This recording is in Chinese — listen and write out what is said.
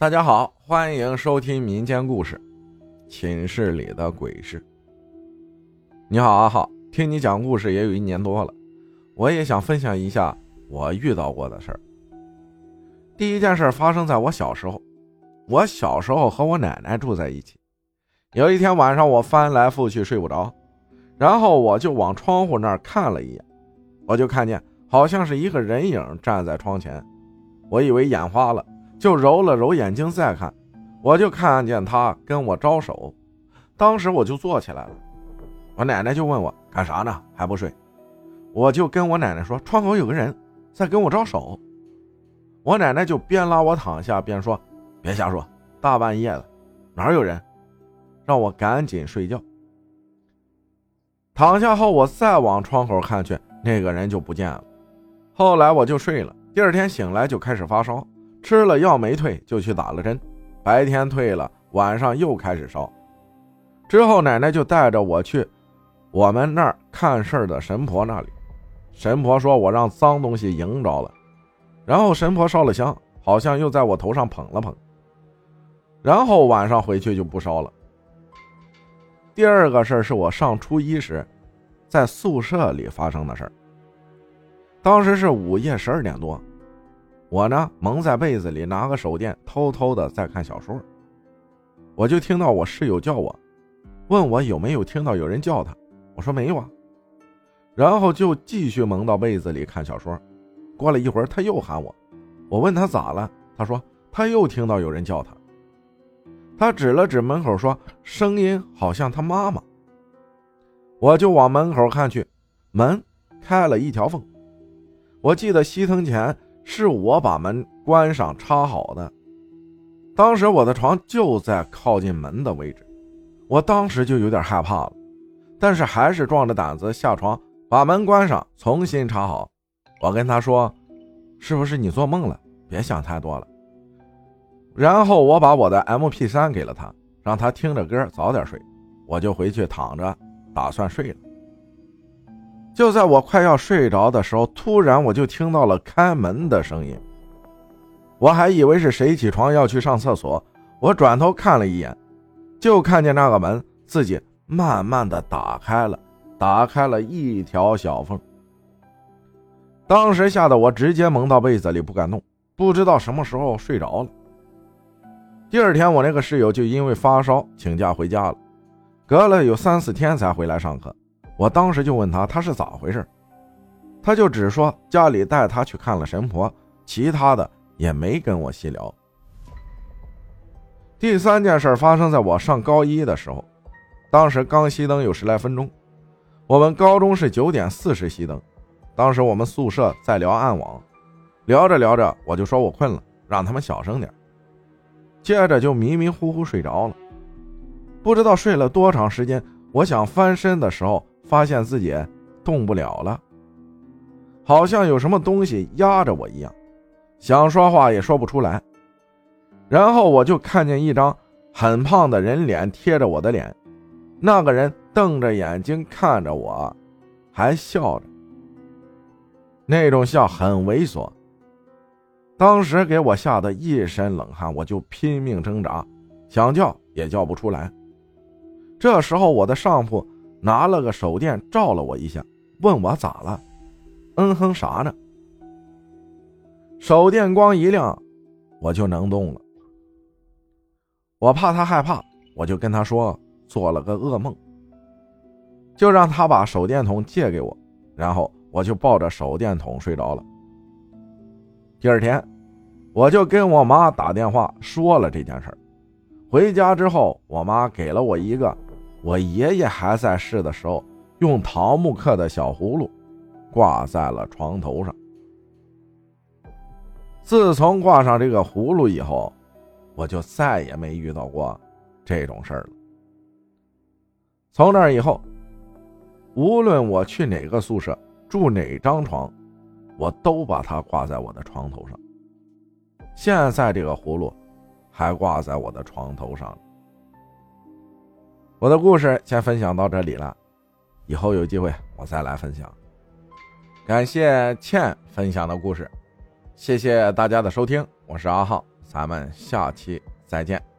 大家好，欢迎收听民间故事《寝室里的鬼事》。你好，阿浩，听你讲故事也有一年多了，我也想分享一下我遇到过的事儿。第一件事发生在我小时候，我小时候和我奶奶住在一起。有一天晚上，我翻来覆去睡不着，然后我就往窗户那儿看了一眼，我就看见好像是一个人影站在窗前，我以为眼花了。就揉了揉眼睛，再看，我就看见他跟我招手。当时我就坐起来了，我奶奶就问我干啥呢？还不睡？我就跟我奶奶说，窗口有个人在跟我招手。我奶奶就边拉我躺下边说：“别瞎说，大半夜的，哪有人？让我赶紧睡觉。”躺下后，我再往窗口看去，那个人就不见了。后来我就睡了，第二天醒来就开始发烧。吃了药没退，就去打了针。白天退了，晚上又开始烧。之后奶奶就带着我去我们那儿看事儿的神婆那里。神婆说我让脏东西迎着了，然后神婆烧了香，好像又在我头上捧了捧。然后晚上回去就不烧了。第二个事儿是我上初一时，在宿舍里发生的事儿。当时是午夜十二点多。我呢，蒙在被子里，拿个手电，偷偷的在看小说。我就听到我室友叫我，问我有没有听到有人叫他。我说没有啊。然后就继续蒙到被子里看小说。过了一会儿，他又喊我，我问他咋了，他说他又听到有人叫他。他指了指门口，说声音好像他妈妈。我就往门口看去，门开了一条缝。我记得熄灯前。是我把门关上插好的，当时我的床就在靠近门的位置，我当时就有点害怕了，但是还是壮着胆子下床把门关上，重新插好。我跟他说：“是不是你做梦了？别想太多了。”然后我把我的 MP3 给了他，让他听着歌早点睡，我就回去躺着打算睡了。就在我快要睡着的时候，突然我就听到了开门的声音。我还以为是谁起床要去上厕所，我转头看了一眼，就看见那个门自己慢慢的打开了，打开了一条小缝。当时吓得我直接蒙到被子里不敢动，不知道什么时候睡着了。第二天，我那个室友就因为发烧请假回家了，隔了有三四天才回来上课。我当时就问他他是咋回事，他就只说家里带他去看了神婆，其他的也没跟我细聊。第三件事发生在我上高一的时候，当时刚熄灯有十来分钟，我们高中是九点四十熄灯，当时我们宿舍在聊暗网，聊着聊着我就说我困了，让他们小声点，接着就迷迷糊糊睡着了，不知道睡了多长时间，我想翻身的时候。发现自己动不了了，好像有什么东西压着我一样，想说话也说不出来。然后我就看见一张很胖的人脸贴着我的脸，那个人瞪着眼睛看着我，还笑着，那种笑很猥琐。当时给我吓得一身冷汗，我就拼命挣扎，想叫也叫不出来。这时候我的上铺。拿了个手电照了我一下，问我咋了？嗯哼啥呢？手电光一亮，我就能动了。我怕他害怕，我就跟他说做了个噩梦，就让他把手电筒借给我，然后我就抱着手电筒睡着了。第二天，我就跟我妈打电话说了这件事回家之后，我妈给了我一个。我爷爷还在世的时候，用桃木刻的小葫芦挂在了床头上。自从挂上这个葫芦以后，我就再也没遇到过这种事儿了。从那以后，无论我去哪个宿舍住哪张床，我都把它挂在我的床头上。现在这个葫芦还挂在我的床头上。我的故事先分享到这里了，以后有机会我再来分享。感谢倩分享的故事，谢谢大家的收听，我是阿浩。咱们下期再见。